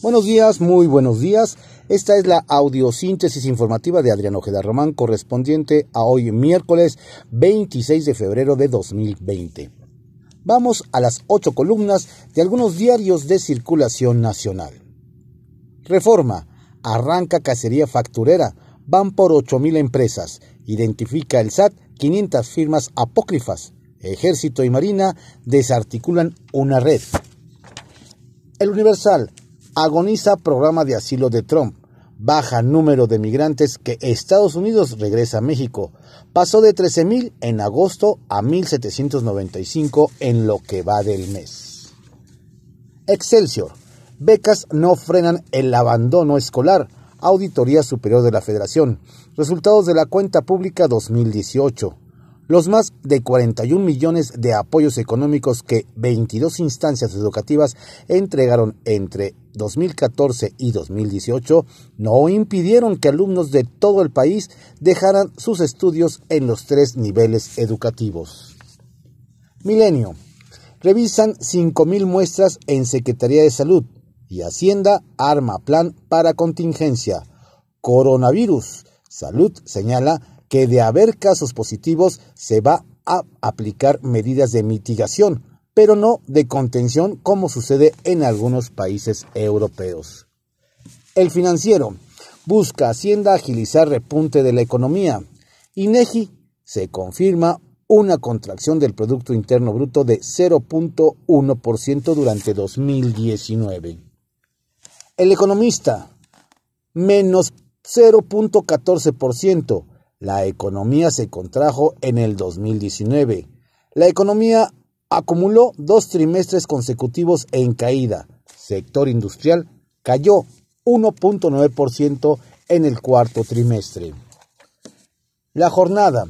Buenos días, muy buenos días. Esta es la audiosíntesis informativa de Adrián Ojeda Román correspondiente a hoy miércoles 26 de febrero de 2020. Vamos a las ocho columnas de algunos diarios de circulación nacional. Reforma. Arranca cacería facturera. Van por 8.000 empresas. Identifica el SAT 500 firmas apócrifas. Ejército y Marina desarticulan una red. El Universal agoniza programa de asilo de Trump. Baja número de migrantes que Estados Unidos regresa a México. Pasó de 13.000 en agosto a 1.795 en lo que va del mes. Excelsior. Becas no frenan el abandono escolar. Auditoría Superior de la Federación. Resultados de la cuenta pública 2018. Los más de 41 millones de apoyos económicos que 22 instancias educativas entregaron entre 2014 y 2018 no impidieron que alumnos de todo el país dejaran sus estudios en los tres niveles educativos. Milenio. Revisan 5.000 muestras en Secretaría de Salud y Hacienda arma plan para contingencia. Coronavirus. Salud señala que de haber casos positivos se va a aplicar medidas de mitigación, pero no de contención como sucede en algunos países europeos. El financiero busca Hacienda agilizar repunte de la economía. INEGI se confirma una contracción del Producto Interno Bruto de 0.1% durante 2019. El economista, menos 0.14%, la economía se contrajo en el 2019. La economía acumuló dos trimestres consecutivos en caída. Sector industrial cayó 1.9% en el cuarto trimestre. La jornada.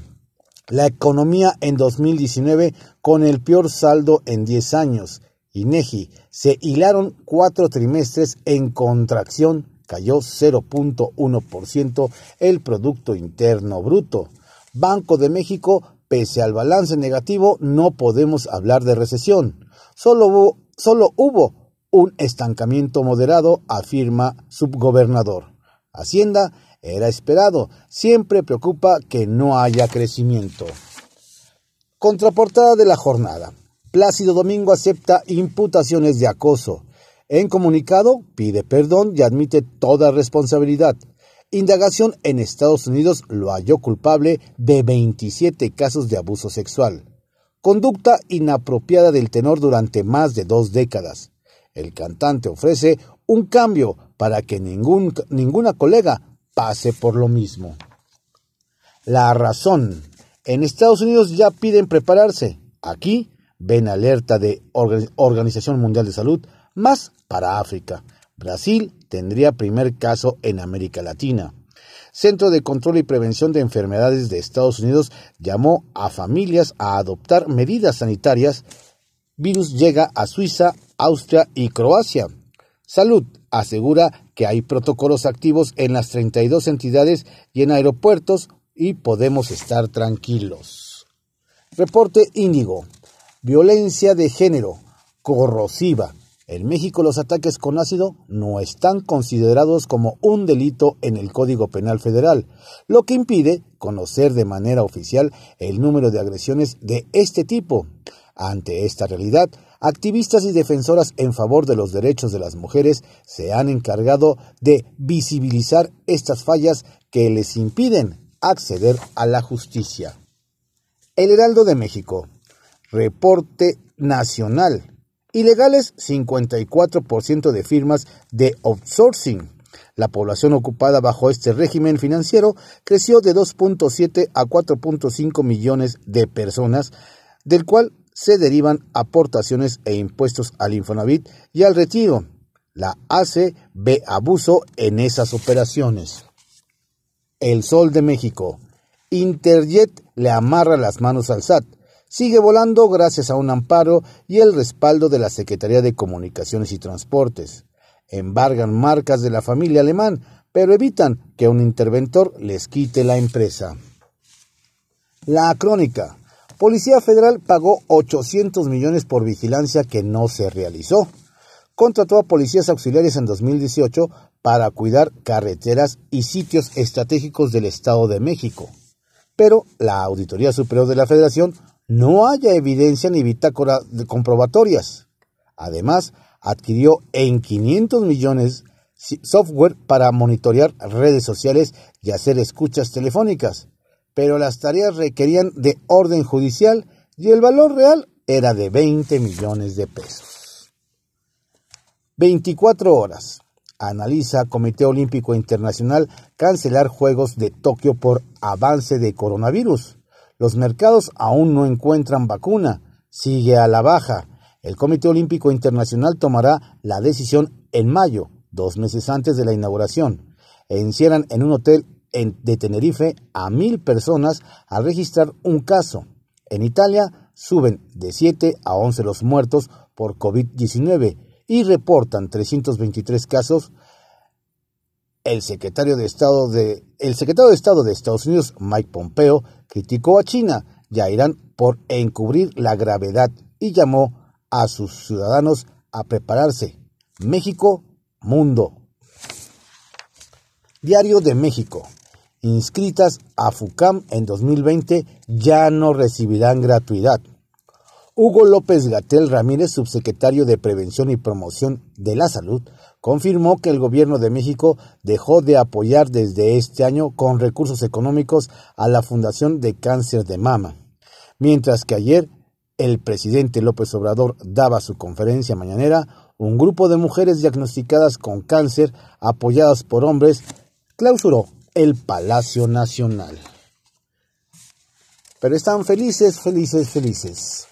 La economía en 2019 con el peor saldo en 10 años. INEGI se hilaron cuatro trimestres en contracción cayó 0.1% el Producto Interno Bruto. Banco de México, pese al balance negativo, no podemos hablar de recesión. Solo hubo, solo hubo un estancamiento moderado, afirma subgobernador. Hacienda era esperado, siempre preocupa que no haya crecimiento. Contraportada de la jornada. Plácido Domingo acepta imputaciones de acoso. En comunicado, pide perdón y admite toda responsabilidad. Indagación en Estados Unidos lo halló culpable de 27 casos de abuso sexual. Conducta inapropiada del tenor durante más de dos décadas. El cantante ofrece un cambio para que ningún, ninguna colega pase por lo mismo. La razón. En Estados Unidos ya piden prepararse. Aquí ven alerta de Organización Mundial de Salud más para África. Brasil tendría primer caso en América Latina. Centro de Control y Prevención de Enfermedades de Estados Unidos llamó a familias a adoptar medidas sanitarias. Virus llega a Suiza, Austria y Croacia. Salud asegura que hay protocolos activos en las 32 entidades y en aeropuertos y podemos estar tranquilos. Reporte Índigo. Violencia de género. Corrosiva. En México los ataques con ácido no están considerados como un delito en el Código Penal Federal, lo que impide conocer de manera oficial el número de agresiones de este tipo. Ante esta realidad, activistas y defensoras en favor de los derechos de las mujeres se han encargado de visibilizar estas fallas que les impiden acceder a la justicia. El Heraldo de México. Reporte Nacional Ilegales, 54% de firmas de outsourcing. La población ocupada bajo este régimen financiero creció de 2.7 a 4.5 millones de personas, del cual se derivan aportaciones e impuestos al Infonavit y al retiro. La ACE ve abuso en esas operaciones. El Sol de México. Interjet le amarra las manos al SAT sigue volando gracias a un amparo y el respaldo de la Secretaría de Comunicaciones y Transportes. Embargan marcas de la familia alemán, pero evitan que un interventor les quite la empresa. La crónica. Policía Federal pagó 800 millones por vigilancia que no se realizó. contrató a policías auxiliares en 2018 para cuidar carreteras y sitios estratégicos del Estado de México. Pero la Auditoría Superior de la Federación no haya evidencia ni bitácora de comprobatorias. Además, adquirió en 500 millones software para monitorear redes sociales y hacer escuchas telefónicas, pero las tareas requerían de orden judicial y el valor real era de 20 millones de pesos. 24 horas. Analiza Comité Olímpico Internacional cancelar Juegos de Tokio por avance de coronavirus. Los mercados aún no encuentran vacuna. Sigue a la baja. El Comité Olímpico Internacional tomará la decisión en mayo, dos meses antes de la inauguración. Encierran en un hotel de Tenerife a mil personas al registrar un caso. En Italia suben de 7 a 11 los muertos por COVID-19 y reportan 323 casos. El secretario de Estado de, Estados Unidos, Mike Pompeo, criticó a China y a Irán por encubrir la gravedad y llamó a sus ciudadanos a prepararse. México, mundo. Diario de México. Inscritas a FUCAM en 2020 ya no recibirán gratuidad. Hugo López Gatel Ramírez, subsecretario de Prevención y Promoción de la Salud, confirmó que el gobierno de México dejó de apoyar desde este año con recursos económicos a la Fundación de Cáncer de Mama, mientras que ayer el presidente López Obrador daba su conferencia mañanera, un grupo de mujeres diagnosticadas con cáncer, apoyadas por hombres, clausuró el Palacio Nacional. Pero están felices, felices, felices.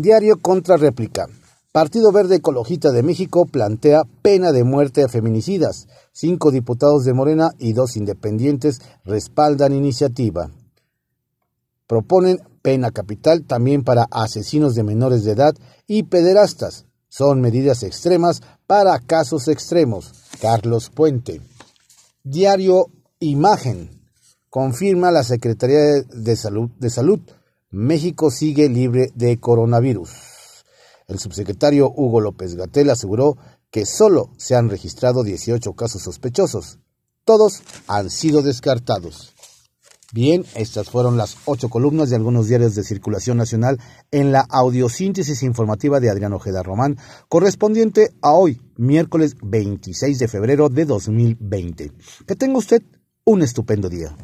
Diario contra réplica. Partido Verde Ecologista de México plantea pena de muerte a feminicidas. Cinco diputados de Morena y dos independientes respaldan iniciativa. Proponen pena capital también para asesinos de menores de edad y pederastas. Son medidas extremas para casos extremos. Carlos Puente. Diario Imagen. Confirma la Secretaría de Salud, de Salud México sigue libre de coronavirus. El subsecretario Hugo López Gatel aseguró que solo se han registrado 18 casos sospechosos. Todos han sido descartados. Bien, estas fueron las ocho columnas de algunos diarios de circulación nacional en la audiosíntesis informativa de Adrián Ojeda Román, correspondiente a hoy, miércoles 26 de febrero de 2020. Que tenga usted un estupendo día.